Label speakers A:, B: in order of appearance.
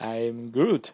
A: I'm good.